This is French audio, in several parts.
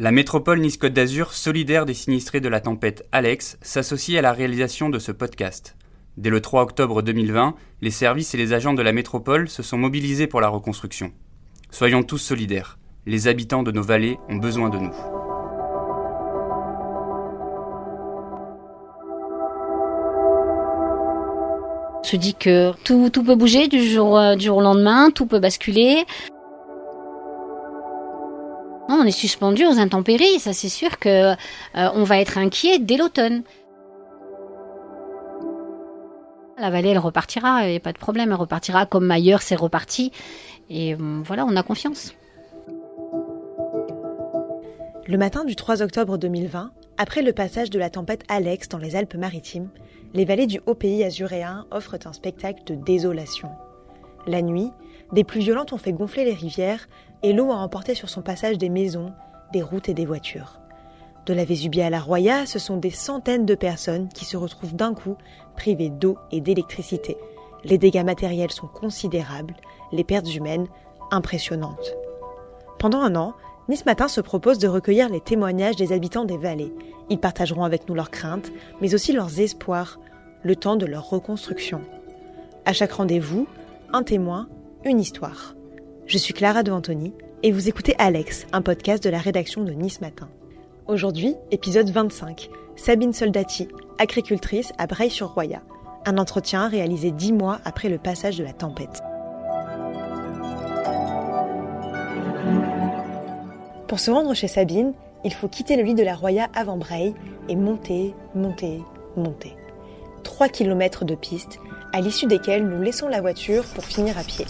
La métropole Nice-Côte d'Azur, solidaire des sinistrés de la tempête Alex, s'associe à la réalisation de ce podcast. Dès le 3 octobre 2020, les services et les agents de la métropole se sont mobilisés pour la reconstruction. Soyons tous solidaires. Les habitants de nos vallées ont besoin de nous. se dit que tout, peut bouger euh, du jour au lendemain, tout peut basculer. On est suspendu aux intempéries, ça c'est sûr que euh, on va être inquiet dès l'automne. La vallée, elle repartira, a pas de problème, elle repartira comme ailleurs, c'est reparti. Et euh, voilà, on a confiance. Le matin du 3 octobre 2020, après le passage de la tempête Alex dans les Alpes-Maritimes, les vallées du haut pays azuréen offrent un spectacle de désolation. La nuit, des pluies violentes ont fait gonfler les rivières et l'eau a emporté sur son passage des maisons, des routes et des voitures. De la Vésubie à la Roya, ce sont des centaines de personnes qui se retrouvent d'un coup privées d'eau et d'électricité. Les dégâts matériels sont considérables, les pertes humaines impressionnantes. Pendant un an, Nice Matin se propose de recueillir les témoignages des habitants des vallées. Ils partageront avec nous leurs craintes, mais aussi leurs espoirs, le temps de leur reconstruction. À chaque rendez-vous, un témoin, une histoire. Je suis Clara de Antony et vous écoutez Alex, un podcast de la rédaction de Nice Matin. Aujourd'hui, épisode 25. Sabine Soldati, agricultrice à Breil-sur-Roya. Un entretien réalisé dix mois après le passage de la tempête. Pour se rendre chez Sabine, il faut quitter le lit de la Roya avant Breil et monter, monter, monter. 3 km de piste, à l'issue desquelles nous laissons la voiture pour finir à pied.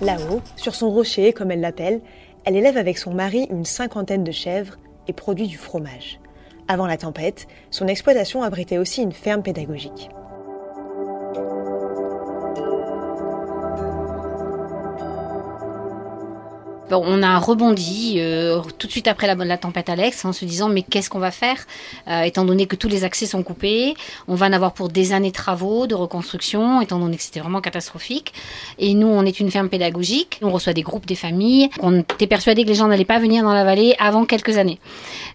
Là-haut, sur son rocher, comme elle l'appelle, elle élève avec son mari une cinquantaine de chèvres et produit du fromage. Avant la tempête, son exploitation abritait aussi une ferme pédagogique. On a rebondi euh, tout de suite après la, tempête Alex en se disant mais qu'est-ce qu'on va faire euh, étant donné que tous les accès sont coupés, on va en avoir pour des années de travaux, de reconstruction, étant donné que c'était vraiment catastrophique. Et nous, on est une ferme pédagogique, on reçoit des groupes, des familles. On était persuadé que les gens n'allaient pas venir dans la vallée avant quelques années.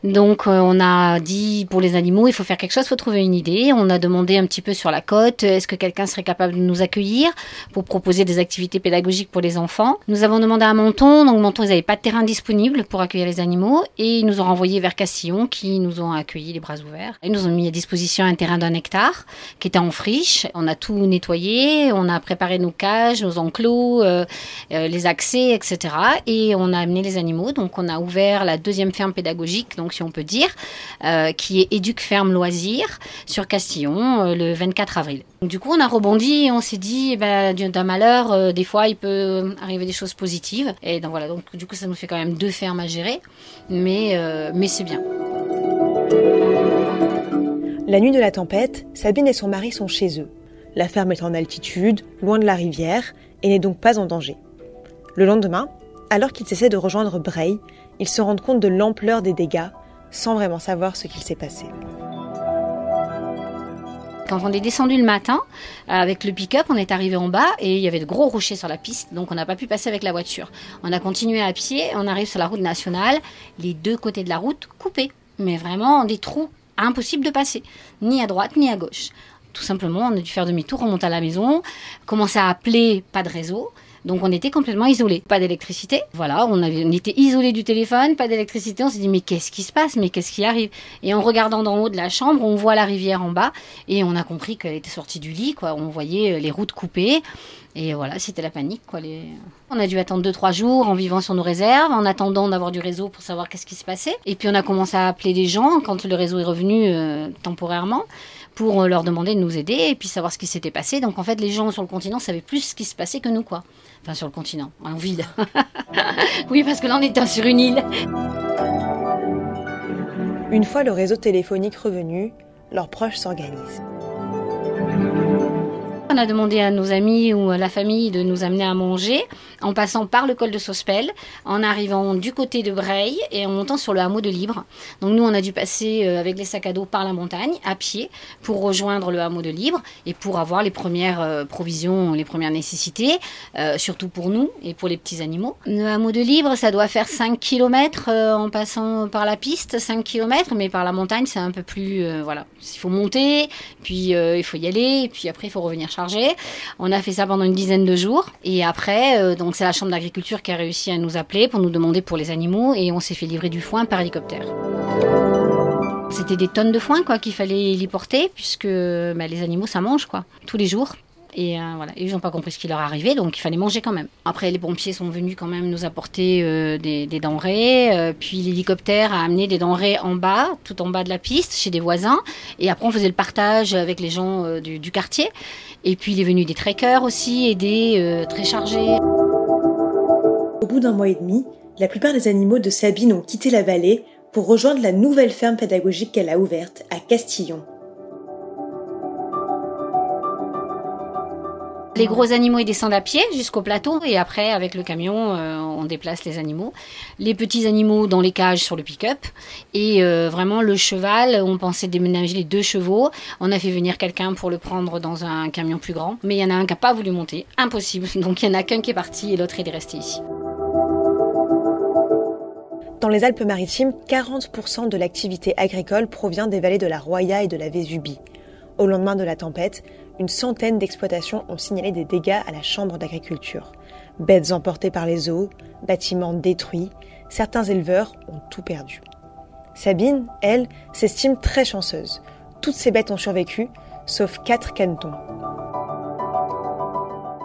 Donc euh, on a dit pour les animaux, il faut faire quelque chose, il faut trouver une idée. On a demandé un petit peu sur la côte, est-ce que quelqu'un serait capable de nous accueillir pour proposer des activités pédagogiques pour les enfants. Nous avons demandé à Menton, donc Menton, ils n'avaient pas de terrain disponible pour accueillir les animaux et ils nous ont renvoyés vers Castillon qui nous ont accueillis les bras ouverts. Ils nous ont mis à disposition un terrain d'un hectare qui était en friche. On a tout nettoyé, on a préparé nos cages, nos enclos, euh, euh, les accès, etc. Et on a amené les animaux. Donc on a ouvert la deuxième ferme pédagogique, donc si on peut dire, euh, qui est Éduc Ferme Loisirs sur Castillon le 24 avril. Du coup on a rebondi et on s'est dit, eh ben, d'un malheur, des fois il peut arriver des choses positives. Et donc voilà, donc du coup ça nous fait quand même deux fermes à gérer, mais, mais c'est bien. La nuit de la tempête, Sabine et son mari sont chez eux. La ferme est en altitude, loin de la rivière, et n'est donc pas en danger. Le lendemain, alors qu'ils essaient de rejoindre Breil, ils se rendent compte de l'ampleur des dégâts, sans vraiment savoir ce qu'il s'est passé. On est descendu le matin avec le pick-up, on est arrivé en bas et il y avait de gros rochers sur la piste, donc on n'a pas pu passer avec la voiture. On a continué à pied, on arrive sur la route nationale, les deux côtés de la route coupés, mais vraiment des trous impossible de passer, ni à droite ni à gauche. Tout simplement, on a dû faire demi-tour, remonter à la maison, commencer à appeler, pas de réseau. Donc on était complètement isolés, pas d'électricité. Voilà, on, avait, on était isolés du téléphone, pas d'électricité. On s'est dit mais qu'est-ce qui se passe, mais qu'est-ce qui arrive? Et en regardant d'en haut de la chambre, on voit la rivière en bas et on a compris qu'elle était sortie du lit. Quoi, on voyait les routes coupées. Et voilà, c'était la panique. Quoi. On a dû attendre 2-3 jours en vivant sur nos réserves, en attendant d'avoir du réseau pour savoir qu'est-ce qui se passait. Et puis on a commencé à appeler les gens quand le réseau est revenu euh, temporairement pour euh, leur demander de nous aider et puis savoir ce qui s'était passé. Donc en fait, les gens sur le continent savaient plus ce qui se passait que nous, quoi. Enfin, sur le continent, en ville. oui, parce que là, on était sur une île. Une fois le réseau téléphonique revenu, leurs proches s'organisent. On a demandé à nos amis ou à la famille de nous amener à manger en passant par le col de Sospel, en arrivant du côté de Breil et en montant sur le hameau de Libre. Donc nous, on a dû passer euh, avec les sacs à dos par la montagne, à pied, pour rejoindre le hameau de Libre et pour avoir les premières euh, provisions, les premières nécessités, euh, surtout pour nous et pour les petits animaux. Le hameau de Libre, ça doit faire 5 km en passant par la piste, 5 km, mais par la montagne, c'est un peu plus... voilà, il faut monter, puis il faut y aller, puis après, il faut revenir On a fait ça pendant une dizaine de jours. Et après, donc c'est la Chambre d'agriculture qui a réussi à nous appeler pour nous demander pour les animaux et on s'est fait livrer du foin par hélicoptère. C'était des tonnes de foin quoi qu'il fallait y porter puisque bah, les animaux ça mange quoi tous les jours. Et euh, voilà, ils n'ont pas compris ce qui leur arrivait, donc il fallait manger quand même. Après, les pompiers sont venus quand même nous apporter euh, des, denrées. Euh, puis l'hélicoptère a amené des denrées en bas, tout en bas de la piste, chez des voisins. Et après, on faisait le partage avec les gens du, quartier. Et puis, il est venu des trekkers aussi, aider, très chargés. Au bout d'un mois et demi, la plupart des animaux de Sabine ont quitté la vallée pour rejoindre la nouvelle ferme pédagogique qu'elle a ouverte à Castillon. Les gros animaux ils descendent à pied jusqu'au plateau et après avec le camion euh, on déplace les animaux. Les petits animaux dans les cages sur le pick-up et euh, vraiment le cheval on pensait déménager les deux chevaux. On a fait venir quelqu'un pour le prendre dans un camion plus grand mais il y en a un qui n'a pas voulu monter, impossible. Donc il y en a qu'un qui est parti et l'autre il est resté ici. Dans les Alpes-Maritimes, 40% de l'activité agricole provient des vallées de la Roya et de la Vésubie. Au lendemain de la tempête, une centaine d'exploitations ont signalé des dégâts à la Chambre d'agriculture. Bêtes emportées par les eaux, bâtiments détruits, certains éleveurs ont tout perdu. Sabine, elle, s'estime très chanceuse. Toutes ces bêtes ont survécu, sauf quatre canetons.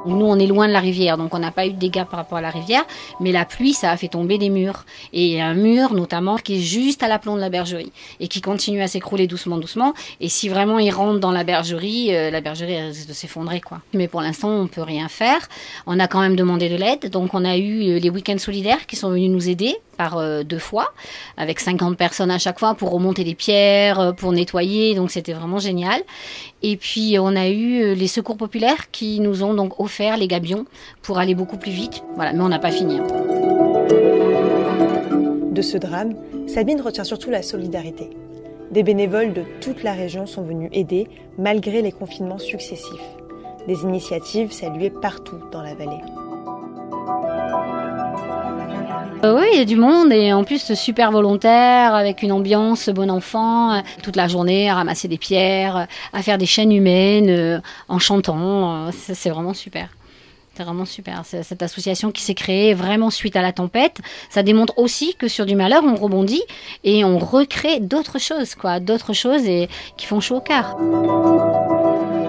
Nous, on est loin de la rivière, donc on n'a pas eu de dégâts par rapport à la rivière, mais la pluie, ça a fait tomber des murs. Et un mur, notamment, qui est juste à l'aplomb de la bergerie et qui continue à s'écrouler doucement, doucement. Et si vraiment il rentre dans la bergerie, euh, la bergerie risque de s'effondrer, quoi. Mais pour l'instant, on peut rien faire. On a quand même demandé de l'aide, donc on a eu euh, les week-ends solidaires qui sont venus nous aider par euh, deux fois, avec 50 personnes à chaque fois pour remonter les pierres, euh, pour nettoyer. Donc c'était vraiment génial. Et puis on a eu euh, les secours populaires qui nous ont donc offert les gabions pour aller beaucoup plus vite. Voilà, mais on n'a pas fini. Hein. De ce drame, Sabine retient surtout la solidarité. Des bénévoles de toute la région sont venus aider malgré les confinements successifs. Des initiatives saluées partout dans la vallée. Euh, oui, il y a du monde et en plus super volontaire avec une ambiance bon enfant euh, toute la journée à ramasser des pierres, euh, à faire des chaînes humaines en chantant. C'est vraiment super. C'est vraiment super. Cette association qui s'est créée vraiment suite à la tempête, ça démontre aussi que sur du malheur, on rebondit et on recrée d'autres choses, quoi, d'autres choses et qui font chaud au cœur.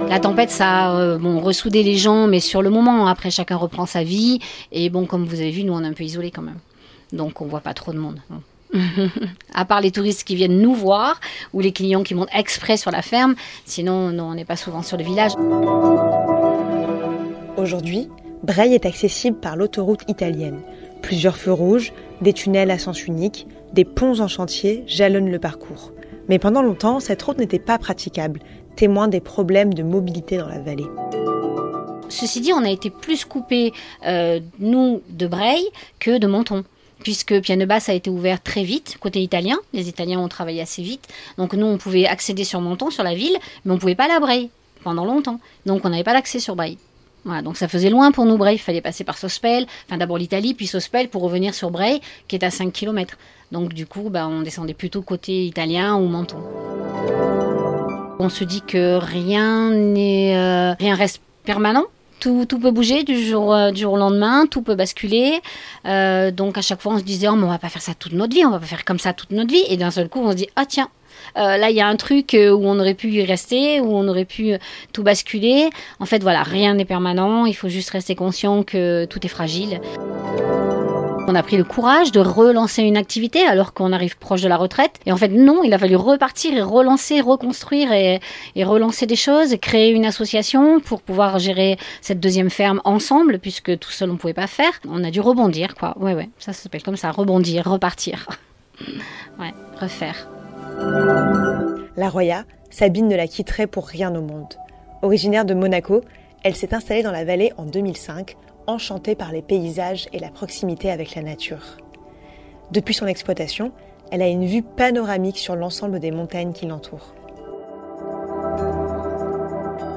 La tempête, ça a bon, ressoudé les gens, mais sur le moment, après, chacun reprend sa vie. Et bon, comme vous avez vu, nous, on est un peu isolés quand même donc on voit pas trop de monde. à part les touristes qui viennent nous voir ou les clients qui montent exprès sur la ferme, sinon non, on n'est pas souvent sur le village. Aujourd'hui, Breil est accessible par l'autoroute italienne. Plusieurs feux rouges, des tunnels à sens unique, des ponts en chantier jalonnent le parcours. Mais pendant longtemps, cette route n'était pas praticable, témoin des problèmes de mobilité dans la vallée. Ceci dit, on a été plus coupés, euh, nous, de Breil que de Menton puisque Piano Basse a été ouvert très vite, côté italien. Les Italiens ont travaillé assez vite. Donc nous, on pouvait accéder sur Menton, sur la ville, mais on pouvait pas aller à Breil pendant longtemps. Donc on n'avait pas l'accès sur Breil. Voilà, donc ça faisait loin pour nous, Breil. Il fallait passer par Sospel, enfin d'abord l'Italie, puis Sospel pour revenir sur Breil, qui est à 5 km. Donc du coup, bah, on descendait plutôt côté italien ou Menton. On se dit que rien n'est, euh, rien reste permanent. Tout, peut bouger du jour, euh, du jour au lendemain, tout peut basculer. Euh, donc à chaque fois, on se disait, oh, mais on va pas faire ça toute notre vie, on va pas faire comme ça toute notre vie. Et d'un seul coup, on se dit, ah tiens, euh, là, il y a un truc où on aurait pu y rester, où on aurait pu tout basculer. En fait, voilà, rien n'est permanent. Il faut juste rester conscient que tout est fragile. On a pris le courage de relancer une activité alors qu'on arrive proche de la retraite. Et en fait, non, il a fallu repartir et relancer, reconstruire et, relancer des choses, créer une association pour pouvoir gérer cette deuxième ferme ensemble, puisque tout seul on ne pouvait pas faire. On a dû rebondir, quoi. Ouais, ouais, ça s'appelle comme ça, rebondir, repartir. ouais, refaire. La Roya, Sabine ne la quitterait pour rien au monde. Originaire de Monaco, Elle s'est installée dans la vallée en 2005, enchantée par les paysages et la proximité avec la nature. Depuis son exploitation, elle a une vue panoramique sur l'ensemble des montagnes qui l'entourent.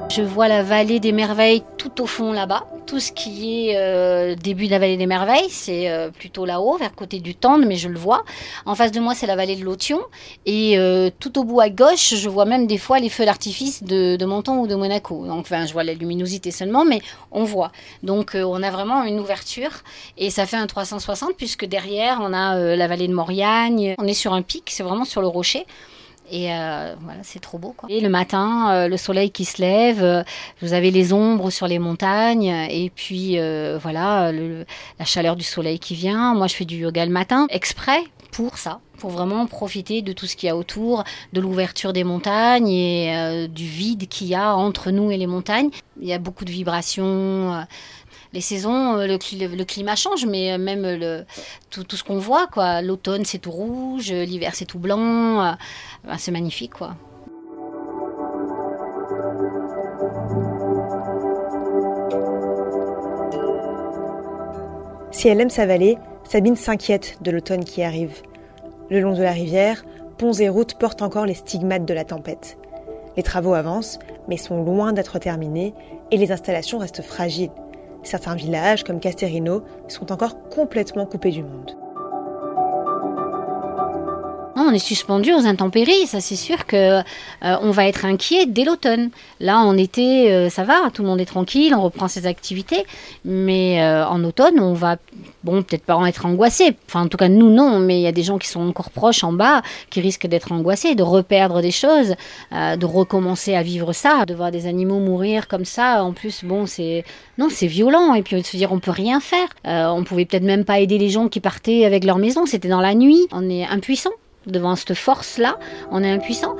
Je vois la vallée des merveilles tout au fond là-bas. Tout ce qui est euh, début de la vallée des merveilles, c'est euh, plutôt là-haut, vers côté du Tendre, mais je le vois. En face de moi, c'est la vallée de l'Othion. Et euh, tout au bout à gauche, je vois même des fois les feux d'artifice de, de Menton ou de Monaco. Donc, enfin, je vois la luminosité seulement, mais on voit. Donc, on a vraiment une ouverture. Et ça fait un 360, puisque derrière, on a la vallée de Mauriagne. On est sur un pic, c'est vraiment sur le rocher. Et euh, voilà, c'est trop beau. Quoi. Et le matin, euh, le soleil qui se lève, euh, vous avez les ombres sur les montagnes, et puis voilà, la chaleur du soleil qui vient. Moi, je fais du yoga le matin, exprès pour ça, pour vraiment profiter de tout ce qu'il y a autour, de l'ouverture des montagnes et du vide qu'il y a entre nous et les montagnes. Il y a beaucoup de vibrations les saisons, euh, le, climat change, mais euh, même le, tout, ce qu'on voit, quoi. L'automne, c'est tout rouge, l'hiver, c'est tout blanc. Euh, c'est magnifique, quoi. Si elle aime sa vallée, Sabine s'inquiète de l'automne qui arrive. Le long de la rivière, ponts et routes portent encore les stigmates de la tempête. Les travaux avancent, mais sont loin d'être terminés et les installations restent fragiles. Certains villages, comme Casterino, sont encore complètement coupés du monde. On est suspendu aux intempéries, ça c'est sûr que euh, on va être inquiet dès l'automne. Là, en été, euh, ça va, tout le monde est tranquille, on reprend ses activités, mais euh, en automne, on va bon, peut-être pas en être angoissé. Enfin, en tout cas, nous, non, mais il y a des gens qui sont encore proches en bas, qui risquent d'être angoissés, de reperdre des choses, de recommencer à vivre ça, de voir des animaux mourir comme ça. En plus, bon, c'est. Non, c'est violent. Et puis, de se dire, on peut rien faire. On pouvait peut-être même pas aider les gens qui partaient avec leur maison. C'était dans la nuit. On est impuissant devant cette force-là. On est impuissant.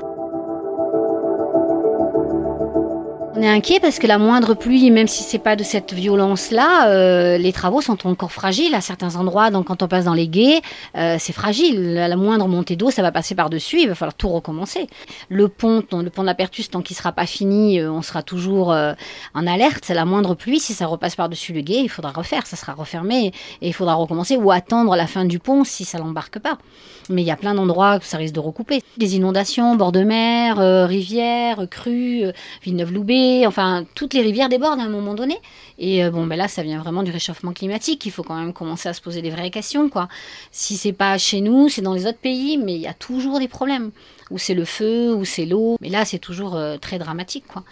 On est inquiet parce que la moindre pluie, même si c'est pas de cette violence-là, euh, les travaux sont encore fragiles à certains endroits. Donc quand on passe dans les guets, euh, c'est fragile. La, moindre montée d'eau, ça va passer par-dessus. Il va falloir tout recommencer. Le pont, le pont de tant qu'il sera pas fini, euh, on sera toujours en alerte. La moindre pluie, si ça repasse par-dessus le guet, il faudra refaire. Ça sera refermé et il faudra recommencer ou attendre la fin du pont si ça l'embarque pas. Mais il y a plein d'endroits où ça risque de recouper. Des inondations, bord de mer, rivières, crues, Villeneuve-Loubet enfin toutes les rivières débordent à un moment donné. Et euh, bon, ben là, ça vient vraiment du réchauffement climatique. Il faut quand même commencer à se poser des vraies questions, quoi. Si c'est pas chez nous, c'est dans les autres pays, mais il y a toujours des problèmes. Ou c'est le feu, ou c'est l'eau. Mais là, c'est toujours euh, très dramatique, quoi.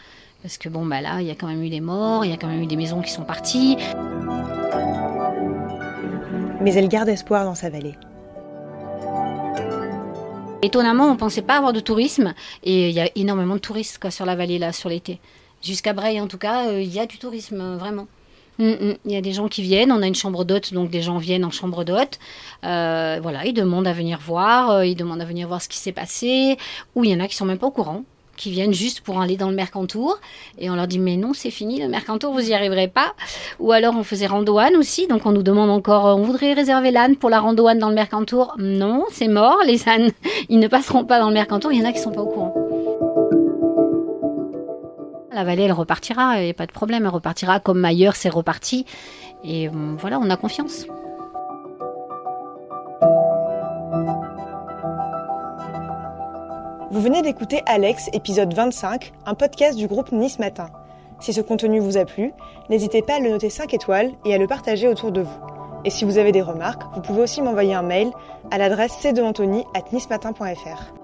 Parce que bon, ben là, il y a quand même eu des morts, il y a quand même eu des maisons qui sont parties. Mais elle garde espoir dans sa vallée. Étonnamment, on pensait pas avoir de tourisme et il y a énormément de touristes quoi, sur la vallée là sur l'été. Jusqu'à Breil, en tout cas, euh, il y a du tourisme, euh, vraiment. Mm, mm. Il y a des gens qui viennent, on a une chambre d'hôte, donc des gens viennent en chambre d'hôte. Euh, voilà, ils demandent à venir voir, ils demandent à venir voir ce qui s'est passé. Ou il y en a qui sont même pas au courant, qui viennent juste pour aller dans le Mercantour. Et on leur dit, mais non, c'est fini, le Mercantour, vous y arriverez pas. Ou alors on faisait randoane aussi, donc on nous demande encore, on voudrait réserver l'âne pour la randoane dans le Mercantour. Non, c'est mort, les ânes, ils ne passeront pas dans le Mercantour, il y en a qui sont pas au courant. La vallée, elle repartira, il n'y a pas de problème, elle repartira comme ailleurs, c'est reparti. Et euh, voilà, on a confiance. Vous venez d'écouter Alex, épisode 25, un podcast du groupe Nice Matin. Si ce contenu vous a plu, n'hésitez pas à le noter 5 étoiles et à le partager autour de vous. Et si vous avez des remarques, vous pouvez aussi m'envoyer un mail à l'adresse c at nismatin.fr.